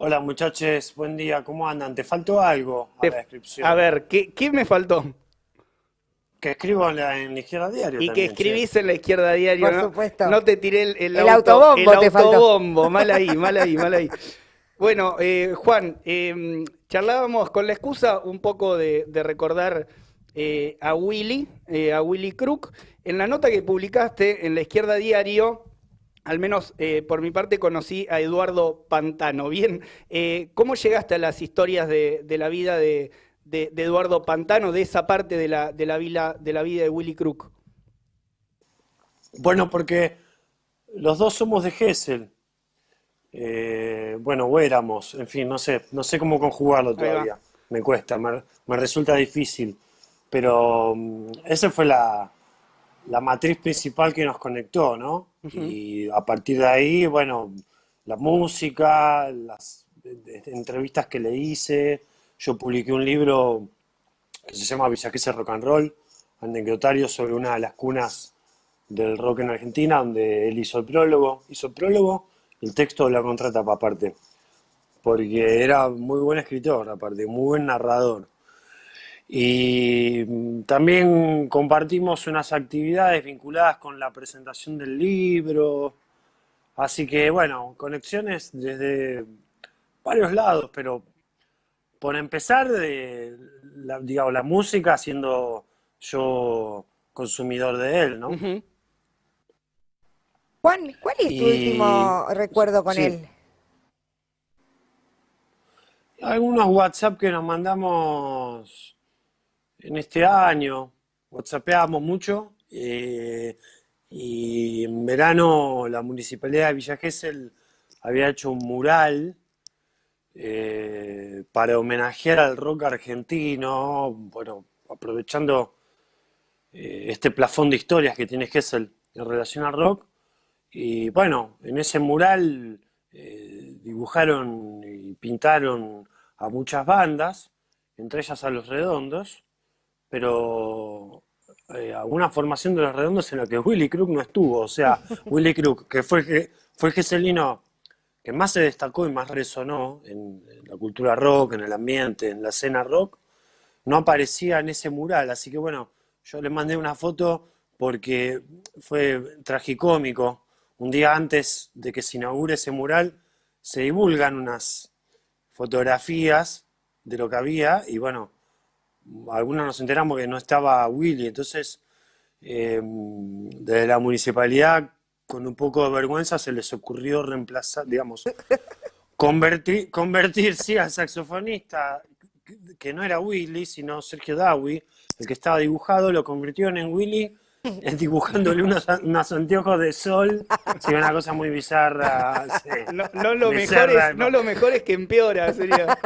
Hola muchachos, buen día, ¿cómo andan? ¿Te faltó algo a la Te- A descripción? ver, ¿qué, qué me faltó? Que escribo en la, en la izquierda diario Y que también, che. escribís en la izquierda diario, Por ¿no? supuesto. No te tiré el, el El auto- autobombo el te faltó. Mal ahí, mal ahí, mal ahí. Bueno, eh, Juan, eh, charlábamos con la excusa un poco de, de recordar eh, a Willy, eh, a Willy Crook. En la nota que publicaste en la izquierda diario, al menos eh, por mi parte conocí a Eduardo Pantano. Bien, eh, ¿cómo llegaste a las historias de, de la vida de, de- de Eduardo Pantano, de esa parte de la, de la, vila- de la vida de Willy Crook? Bueno, porque los dos somos de Gesell. Eh, bueno, o éramos, en fin, no sé, no sé cómo conjugarlo todavía. Me cuesta, me, me resulta difícil. Pero mm, esa fue la, la matriz principal que nos conectó, ¿no? Y a partir de ahí, bueno, la música, las entrevistas que le hice. Yo publiqué un libro que se llama Villaquese Rock and Roll, anecdotario sobre una de las cunas del rock en Argentina, donde él hizo el prólogo, hizo el prólogo el texto de la contratapa aparte, porque era muy buen escritor aparte, muy buen narrador. Y mm, también compartimos unas actividades vinculadas con la presentación del libro, así que bueno, conexiones desde varios lados, pero por empezar, de la, digamos, la música siendo yo consumidor de él, ¿no? Juan, ¿cuál es tu Y último recuerdo con sí, él? algunos WhatsApp que nos mandamos en este año, WhatsAppeábamos mucho, eh, y en verano la Municipalidad de Villa Gesell había hecho un mural eh, para homenajear al rock argentino, bueno, aprovechando eh, este plafón de historias que tiene Gesell en relación al rock. Y bueno, en ese mural dibujaron y pintaron a muchas bandas, entre ellas a Los Redondos, pero eh, a una formación de Los Redondos en la que Willy Crook no estuvo. O sea, Willy Crook, que fue, el que- fue el geselino que más se destacó y más resonó en, en la cultura rock, en el ambiente, en la escena rock, no aparecía en ese mural. Así que bueno, yo le mandé una foto porque fue tragicómico. Un día antes de que se inaugure ese mural, se divulgan unas fotografías de lo que había y bueno, algunos nos enteramos que no estaba Willy. Entonces, eh, desde la municipalidad, con un poco de vergüenza, se les ocurrió reemplazar, digamos, convertir, convertir sí, al saxofonista, que- no era Willy, sino Sergio Dawi, el que estaba dibujado, lo convirtieron en Willy, eh, dibujándole unos, unos anteojos de sol, sí, una cosa muy bizarra, sí, No, no lo mejor bizarra, es, no lo mejor es que empeora, sería.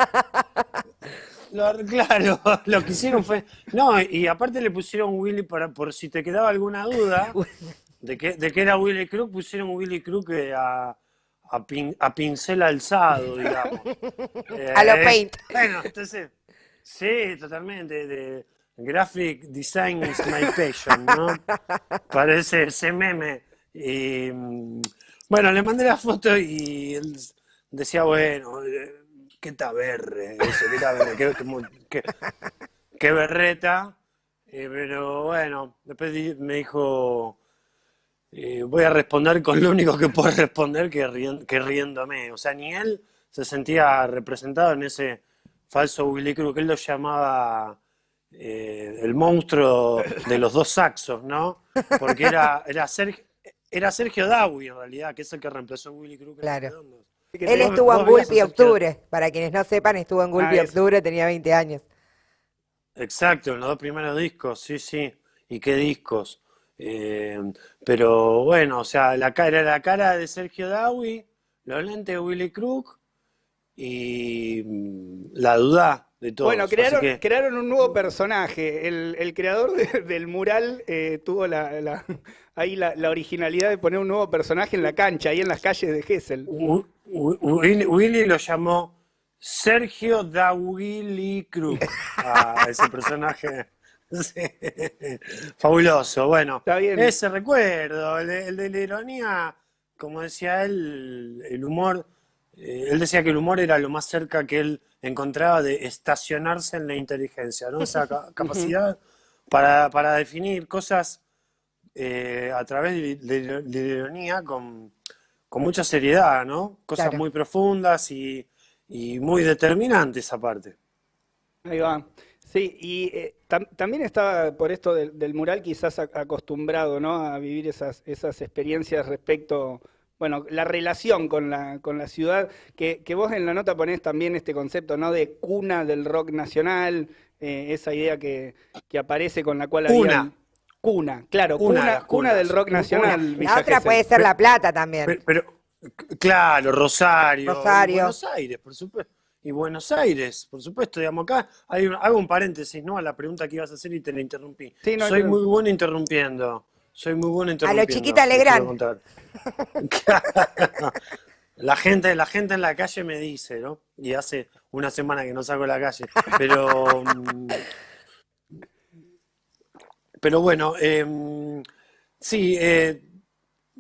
Lo- claro, lo que hicieron fue. No, y aparte le pusieron Willy para, por si te quedaba alguna duda de que, de que era Willy Crook, pusieron Willy Crook eh, a, a, pin- a pincel alzado, digamos. A lo Eh, Paint. Bueno, entonces, sí, totalmente. De, graphic design is my passion, ¿no? Parece ese meme. Y, mm, bueno, le mandé la foto y él decía, bueno, eh, qué taberre, eso, qué taberre, qué, berreta. Eh, pero bueno, después me dijo, eh, voy a responder con lo único que puedo responder, que, que riéndome. O sea, ni él se sentía representado en ese falso Willy Crook, él lo llamaba eh, el monstruo de los dos saxos, ¿no? Porque era, era, Sergio, era Sergio Dawi en realidad, que es el que reemplazó a Willy Los Claro. Él estuvo en Gulpi Octubre. Para quienes no sepan, estuvo en Ah, Gulpi eso. Octubre, tenía 20 años. Exacto, en los dos primeros discos, sí, sí. ¿Y qué discos? Eh, pero bueno, o sea, la cara era la cara de Sergio Dawi, los lentes de Willy Crook y mm, la duda de todos. Bueno, crearon, que, crearon un nuevo personaje. El, el creador de- del mural eh, tuvo la, la- ahí la, la originalidad de poner un nuevo personaje en la cancha, ahí en las calles de Wi- Willy, Willy lo llamó Sergio Da Willy Crook a ese personaje. Sí. Fabuloso. Bueno, Está bien. ese recuerdo, el de, el de la ironía, como decía él, el humor eh, él decía que el humor era lo más cerca que él encontraba de estacionarse en la inteligencia, ¿no? Esa ca- capacidad para, para definir cosas eh, a través de, de- ironía con, con mucha seriedad, ¿no? Cosas Claro. muy profundas y, y muy determinantes aparte. Ahí va. Sí, y eh, tam- también estaba por esto del, del mural quizás acostumbrado, ¿no? A vivir esas, esas experiencias respecto, bueno, la relación con la, con la ciudad, que, que vos en la nota ponés también este concepto, ¿no? De cuna del rock nacional, eh, esa idea que, que aparece con la cual Cuna. habían- Cuna, claro, cuna, cuna del rock nacional. La otra Gesell. puede ser La Plata también. Pero, claro, Rosario, Rosario. y Buenos Aires, por supuesto. Y Buenos Aires, por supuesto, digamos, acá hay un- hago un paréntesis, ¿no? A la pregunta que ibas a hacer y te la interrumpí. Sí, no hay Soy muy bueno interrumpiendo. Soy muy bueno interrumpiendo. Chiquita te quiero Legrand. La gente, la gente en la calle me dice, ¿no? Y hace una semana que no salgo a la calle. Pero, mm, pero bueno, em, sí, eh,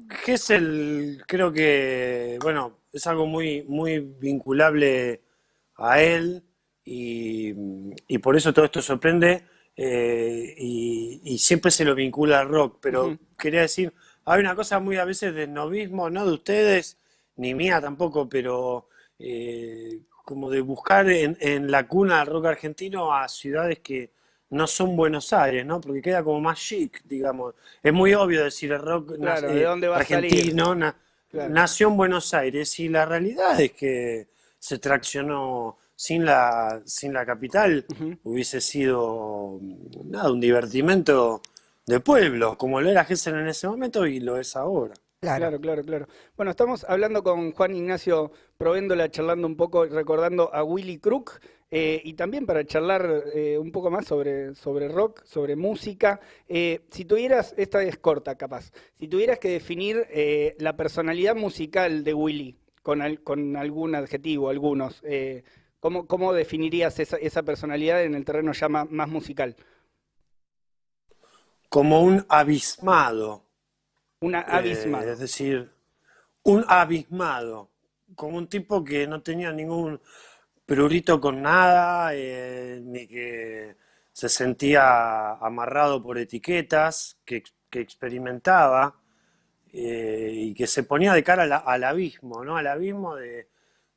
Gesell creo que, bueno, es algo muy, muy vinculable a él y, y por eso todo esto sorprende eh, y, y siempre se lo vincula al rock, pero quería decir, hay una cosa muy a veces de novismo, no de ustedes, ni mía tampoco, pero eh, como de buscar en, en la cuna del rock argentino a ciudades que no son Buenos Aires, ¿no? Porque queda como más chic, digamos. Es muy obvio decir el rock Claro, ¿de dónde va a salir? argentino na- Claro. nació en Buenos Aires y la realidad es que se traccionó sin la, sin la capital, hubiese sido nada, un divertimento de pueblo, como lo era Gessel en ese momento y lo es ahora. Claro. Claro, claro, claro. Bueno, estamos hablando con Juan Ignacio Provéndola, charlando un poco, recordando a Willy Crook, eh, y también para charlar eh, un poco más sobre, sobre rock, sobre música. Eh, si tuvieras, esta es corta capaz, si tuvieras que definir eh, la personalidad musical de Willy con, al- con algún adjetivo, algunos, eh, ¿cómo, cómo definirías esa, esa personalidad en el terreno ya ma- más musical? Como un abismado. Una Eh, abismal. es decir, un abismado, como un tipo que no tenía ningún prurito con nada, eh, ni que se sentía amarrado por etiquetas, que, que experimentaba eh, y que se ponía de cara la- al abismo, ¿no? Al abismo de,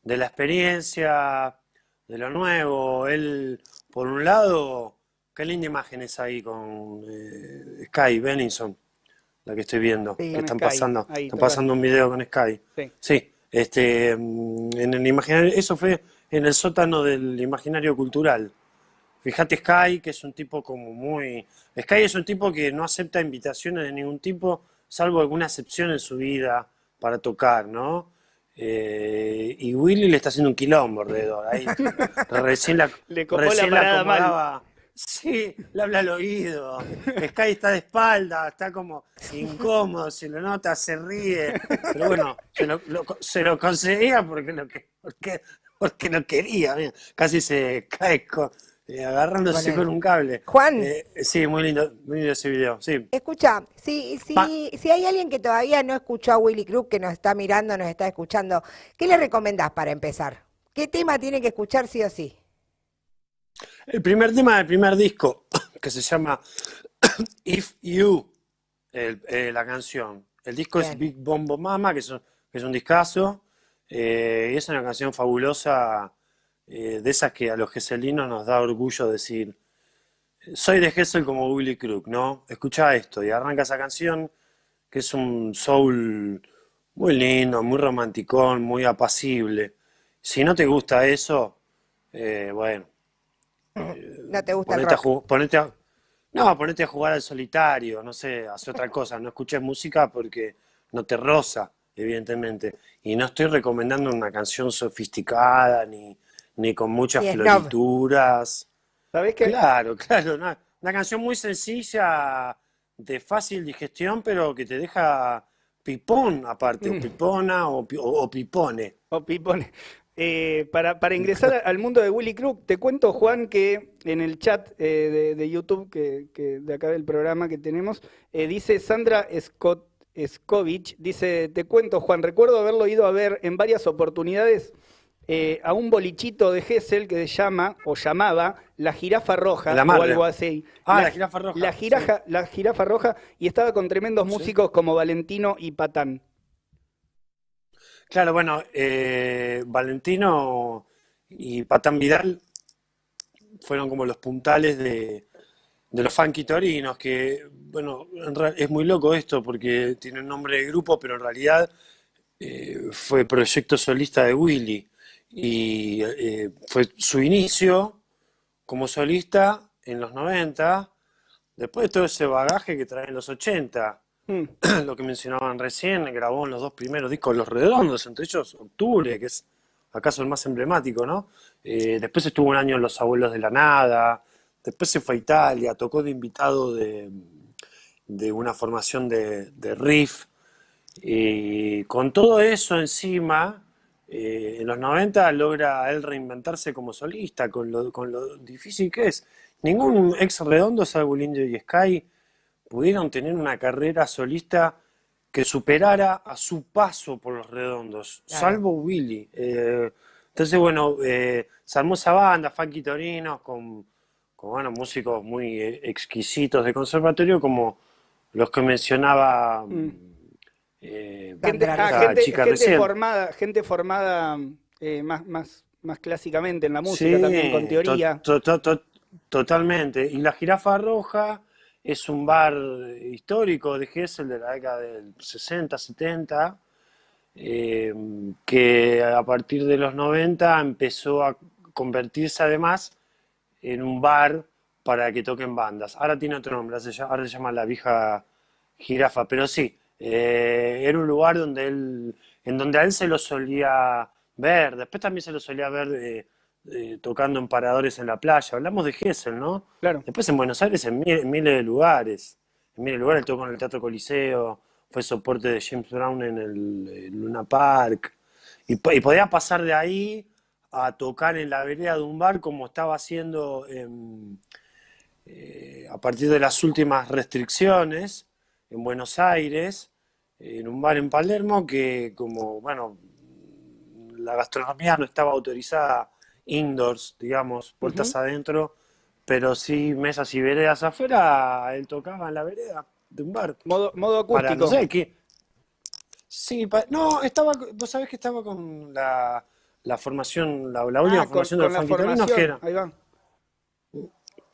de la experiencia, de lo nuevo. Él, por un lado, qué linda imagen es ahí con eh, Sky Benningson, la que estoy viendo, Sí. que están Sky, pasando, ahí, están pasando un video con Sky. Sí. Sí, este, mm, en el imaginario, eso fue en el sótano del imaginario cultural. Fíjate Sky, que es un tipo como muy... Sky es un tipo que no acepta invitaciones de ningún tipo, salvo alguna excepción en su vida para tocar, ¿no? Eh, y Willy le está haciendo un quilombo alrededor. Ahí, recién la, Le copó recién la parada mal. acomodaba. Sí, le habla al oído. Sky está de espalda, está como incómodo, se lo nota, se ríe. Pero bueno, se lo, lo- se lo conseguía porque porque, porque lo quería. Casi se cae co- eh, agarrándose Con un cable. Juan. Eh, sí, muy lindo, muy lindo ese video. Sí. Escucha, si, si, Pa- si hay alguien que todavía no escuchó a Willy Crook, que nos está mirando, nos está escuchando, ¿qué le recomendás para empezar? ¿Qué tema tiene que escuchar sí o sí? El primer tema del primer disco, que se llama If You, el- eh, la canción. El disco es. Big Bombo Mama, que es un, que es un discazo, eh, y es una canción fabulosa, eh, de esas que a los geselinos nos da orgullo decir, soy de Gessel como Willy Crook, ¿no? Escucha esto, y arranca esa canción, que es un soul muy lindo, muy romanticón, muy apacible. Si no te gusta eso, eh, bueno. ¿No te gusta el Ponete a, rock? ju- ponete a- no, ponete a jugar al solitario, no sé, hace otra cosa. No escuches música porque no te roza, evidentemente. Y no estoy recomendando una canción sofisticada ni, ni con muchas florituras. ¿Sabés qué? Claro, claro, una, una canción muy sencilla, de fácil digestión, pero que te deja pipón aparte, Mm. o pipona o, o- o pipone. O Pipone. Eh, para, para ingresar al mundo de Willy Crook, te cuento, Juan, que en el chat eh, de, de YouTube que, que de acá del programa que tenemos, eh, dice Sandra Scott, dice, te cuento Juan, recuerdo haberlo ido a ver en varias oportunidades eh, a un bolichito de Gessel que se llama, o llamaba, La Jirafa Roja, La o algo así. Ah, La Jirafa Roja, La jirafa, la jirafa Roja, y estaba con tremendos músicos como Valentino y Patán. Claro, bueno, eh, Valentino y Patán Vidal fueron como los puntales de, de los Funky Torinos, que, bueno, es muy loco esto porque tiene un nombre de grupo, pero en realidad eh, fue proyecto solista de Willy y eh, fue su inicio como solista en los 90, después de todo ese bagaje que trae en los 80 Mm, lo que mencionaban recién, grabó en los dos primeros discos Los Redondos, entre ellos Octubre, que es acaso el más emblemático, ¿no? Eh, después estuvo un año en Los Abuelos de la Nada, después se fue a Italia, tocó de invitado de, de una formación de, de riff, y con todo eso encima, eh, en los 90 logra él reinventarse como solista, con lo, con lo difícil que es. Ningún ex redondo, salvo Indio y Sky, pudieron tener una carrera solista que superara a su paso por los redondos, Claro. salvo Willy. Eh, entonces, bueno, eh, se armó esa banda, Funky Torinos, con, con bueno, músicos muy eh, exquisitos de conservatorio, como los que mencionaba Mm. Eh, Gente, ah, esta gente- chica gente recién. formada, gente formada eh, más, más, más clásicamente en la música, también con teoría. to- to- to- totalmente. Y la Jirafa Roja es un bar histórico de Gessel de la década del 60, 70, eh, que a partir de los 90 empezó a convertirse además en un bar para que toquen bandas. Ahora tiene otro nombre, ahora se llama La Vieja Jirafa, pero sí, eh, era un lugar donde él, en donde a él se lo solía ver, después también se lo solía ver eh, eh, tocando en paradores en la playa. Hablamos de Gessel, ¿no? Claro. Después en Buenos Aires en, mi- en miles de lugares. En miles de lugares él tocó en el Teatro Coliseo, fue soporte de James Brown en el, Luna Park. Y, y podía pasar de ahí a tocar en la vereda de un bar como estaba haciendo en, a partir de las últimas restricciones en Buenos Aires, en un bar en Palermo que como, bueno, la gastronomía no estaba autorizada indoors, digamos, puertas adentro, pero sí mesas y veredas afuera, él tocaba en la vereda de un bar. Modo, modo Para, acústico. no sé, qué. Sí, pa- no, estaba, vos sabés que estaba con la, la formación, la, la última Ah, con, formación de con los la formación. que era, Ahí va.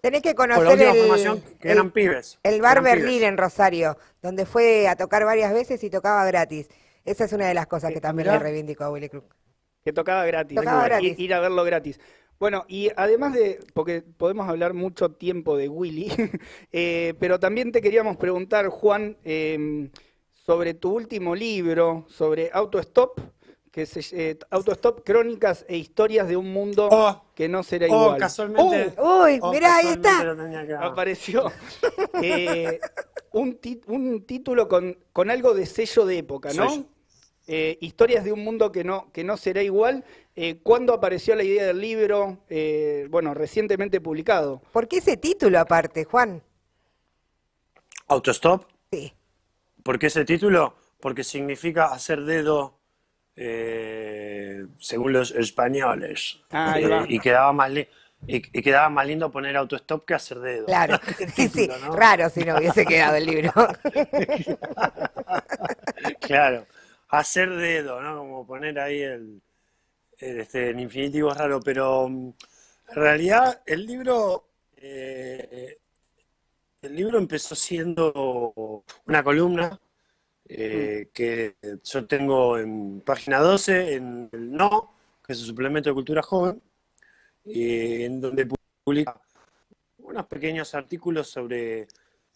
Tenés que con la conocer última el, que el- eran pibes. el bar Berlín pibes. en Rosario, donde fue a tocar varias veces y tocaba gratis. Esa es una de las cosas que también le reivindico a Willy Crook. Que tocaba gratis. Tocaba Ir- gratis. Ir a verlo gratis. Bueno, y además de, porque podemos hablar mucho tiempo de Willy, eh, pero también te queríamos preguntar, Juan, eh, sobre tu último libro, sobre Autostop, que se, eh, Autostop, Crónicas e Historias de un Mundo Oh, que no será Oh, igual. casualmente. Uy, oh, mirá, ahí está. apareció eh, un, un título con, con algo de sello de época, ¿no? Eh, historias de un mundo que no, que no será igual. Eh, ¿Cuándo apareció la idea del libro? Eh, bueno, recientemente publicado. ¿Por qué ese título aparte, Juan? Autostop. Sí. ¿Por qué ese título? Porque significa hacer dedo eh, según los españoles. Ah, Eh, y quedaba más li- y, y quedaba más lindo poner autostop que hacer dedo. Claro. Sí, sí. Raro si no hubiese quedado el libro. Claro, hacer dedo, ¿no? Como poner ahí el, el, este, el infinitivo es raro, pero mm, en realidad el libro, eh, el libro empezó siendo una columna eh, que yo tengo en página 12, en el No, que es el suplemento de cultura joven, eh, en donde publica unos pequeños artículos sobre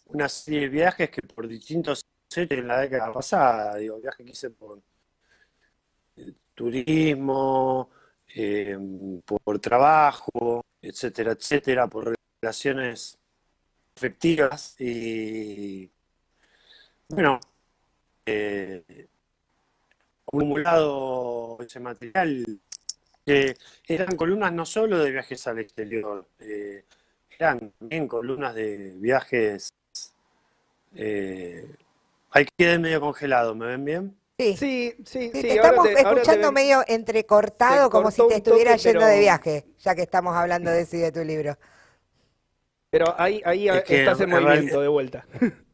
una serie de viajes que por distintos hechos en la década pasada, digo, viajes que hice por eh, turismo, eh, por, por trabajo, etcétera, etcétera, por relaciones afectivas y bueno, eh, acumulado ese material que eran columnas no solo de viajes al exterior, eh, eran también columnas de viajes eh, Ahí quedé medio congelado, ¿me ven bien? Sí. Sí, sí, Sí, sí. te estamos te- ahora te escuchando ven- medio entrecortado, como si te estuviera toque, yendo pero- de viaje, ya que estamos hablando de y de tu libro. Pero ahí, ahí Es que estás en en movimiento de vuelta.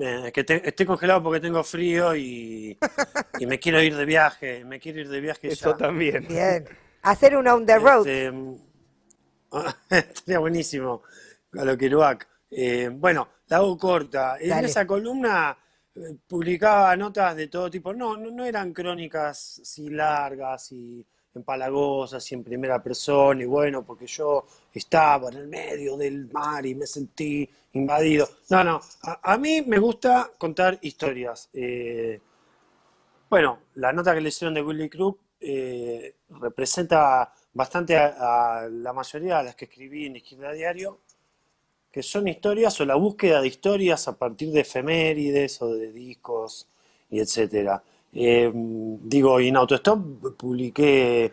Eh, Es que te- estoy congelado porque tengo frío y, y me quiero ir de viaje, me quiero ir de viaje Eso ya. también. Bien. Hacer un on the road. Este, estaría buenísimo, a lo Kerouac. Eh, bueno, la hago corta. En Dale. esa columna eh, publicaba notas de todo tipo. No, no, no eran crónicas así largas y empalagosas y en primera persona. Y bueno, porque yo estaba en el medio del mar y me sentí invadido. No, no. A, a mí me gusta contar historias. Eh, bueno, la nota que le hicieron de Willy Crook eh, representa bastante a, a la mayoría de las que escribí en Izquierda Diario, que son historias o la búsqueda de historias a partir de efemérides o de discos y etcétera. Eh, digo, y en Autostop publiqué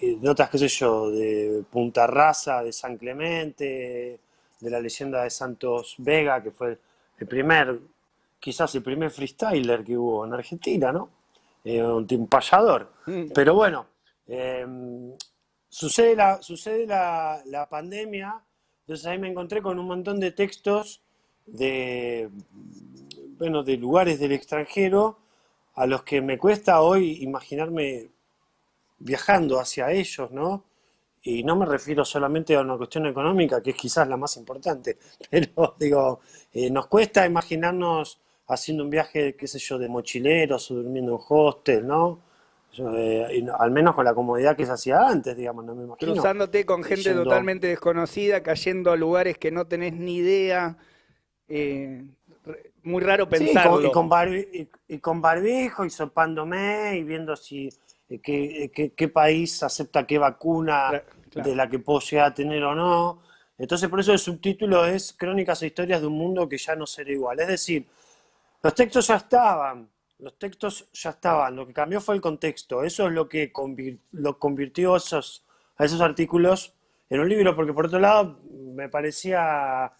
eh, notas, qué sé yo, de Punta Rasa, de San Clemente, de la leyenda de Santos Vega, que fue el primer, quizás el primer freestyler que hubo en Argentina, ¿no? Eh, un, un payador. Mm. Pero bueno, eh, sucede la, sucede la, la pandemia, entonces ahí me encontré con un montón de textos de, bueno, de lugares del extranjero a los que me cuesta hoy imaginarme viajando hacia ellos, ¿no? Y no me refiero solamente a una cuestión económica, que es quizás la más importante, pero digo, eh, nos cuesta imaginarnos haciendo un viaje, qué sé yo, de mochileros o durmiendo en hostel, ¿no? Yo, eh, y no- al menos con la comodidad que se hacía antes, digamos, no me imagino. Cruzándote con gente Yendo- totalmente desconocida, cayendo a lugares que no tenés ni idea. eh, muy raro Sí, con- pensarlo. y, con barbi- y- y con barbijo y sopándome y viendo si eh, qué, eh, qué- qué país acepta qué vacuna claro. de la que puedo llegar a tener o no. Entonces, por eso el subtítulo es Crónicas e historias de un mundo que ya no será igual. Es decir, los textos ya estaban, los textos ya estaban, lo que cambió fue el contexto. Eso es lo que lo convirtió esos, a esos artículos en un libro, porque por otro lado me parecía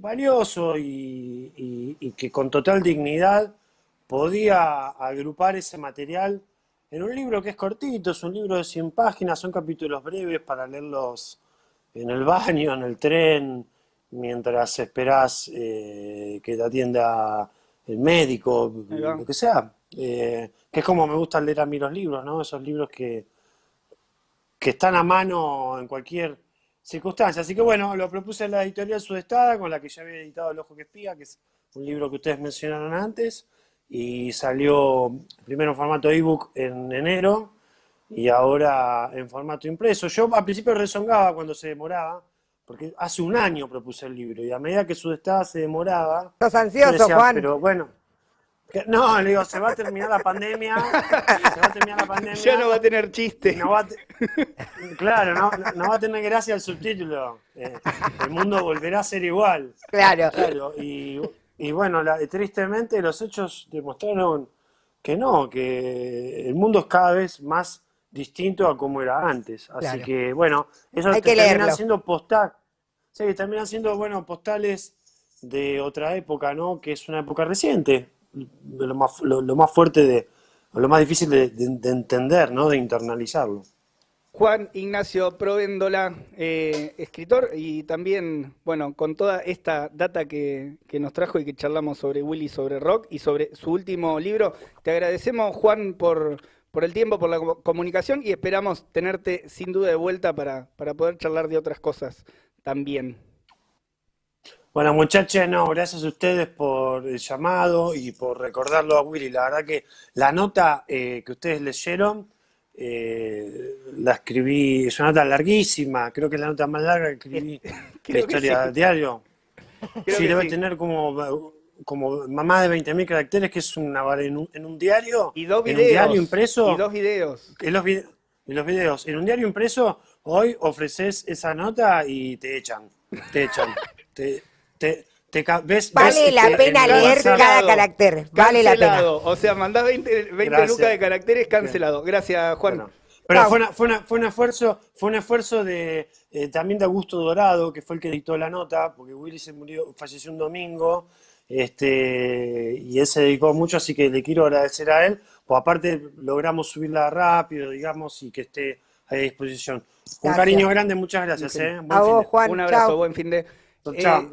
valioso y, y- y que con total dignidad podía agrupar ese material en un libro que es cortito, es un libro de 100 páginas, son capítulos breves para leerlos en el baño, en el tren, mientras esperás eh, que te atienda el médico, lo que sea. Eh, que es como me gusta leer a mí los libros, ¿no? Esos libros que, que están a mano en cualquier circunstancia. Así que bueno, lo propuse en la editorial Sudestada, con la que ya había editado El Ojo que Espía, que es un libro que ustedes mencionaron antes, y salió primero en formato ebook en enero y ahora en formato impreso. Yo al principio rezongaba cuando se demoraba, porque hace un año propuse el libro, y a medida que Sudestada se demoraba, yo ansioso, decía, Juan. pero bueno, no, le digo, se va a terminar la pandemia, se va a terminar la pandemia. Ya no va a tener chiste. No va a te- Claro, no, no va a tener gracia el subtítulo. Eh, el mundo volverá a ser igual. Claro. Claro, y, y bueno, la- tristemente los hechos demostraron que no, que el mundo es cada vez más distinto a como era antes. Así Claro. que bueno, eso Hay que terminan leerlo. siendo postal, sí, terminan siendo bueno postales de otra época, ¿no? Que es una época reciente, lo más, lo, lo más fuerte de, lo más difícil de, de- de entender, ¿no? De internalizarlo. Juan Ignacio Provéndola, eh, escritor y también, bueno, con toda esta data que, que nos trajo y que charlamos sobre Willy, sobre rock y sobre su último libro, te agradecemos, Juan, por, por el tiempo, por la co- comunicación y esperamos tenerte sin duda de vuelta para, para poder charlar de otras cosas también. Bueno, muchachos, no, gracias a ustedes por el llamado y por recordarlo a Willy. La verdad que la nota eh, que ustedes leyeron, eh, la escribí, es una nota larguísima, creo que es la nota más larga que escribí de la historia sí. del diario. Creo Sí, debe sí. tener como, como más de 20.000 caracteres, que es una en un, en un diario, Y dos en un videos. diario impreso. Y dos videos. En los, vide- en los videos, en un diario impreso, hoy ofreces esa nota y te echan, te echan, te, te, te ves, Vale ves, la este, pena leer cada carácter. Vale la pena. Cancelado. O sea, mandás 20, 20 Gracias. lucas de caracteres cancelado. Gracias, Juan. Bueno, pero fue, una- fue, una- fue un esfuerzo, fue un esfuerzo de eh, también de Augusto Dorado, que fue el que dictó la nota, porque Willy se murió, falleció un domingo, Este, y él se dedicó mucho, así que le quiero agradecer a él. Pues aparte logramos subirla rápido, digamos, y que esté a disposición. Un Gracias. cariño grande, muchas gracias. ¿eh? Buen A fin vos, de- Juan. Un abrazo, chao. buen fin de. Chao. Eh,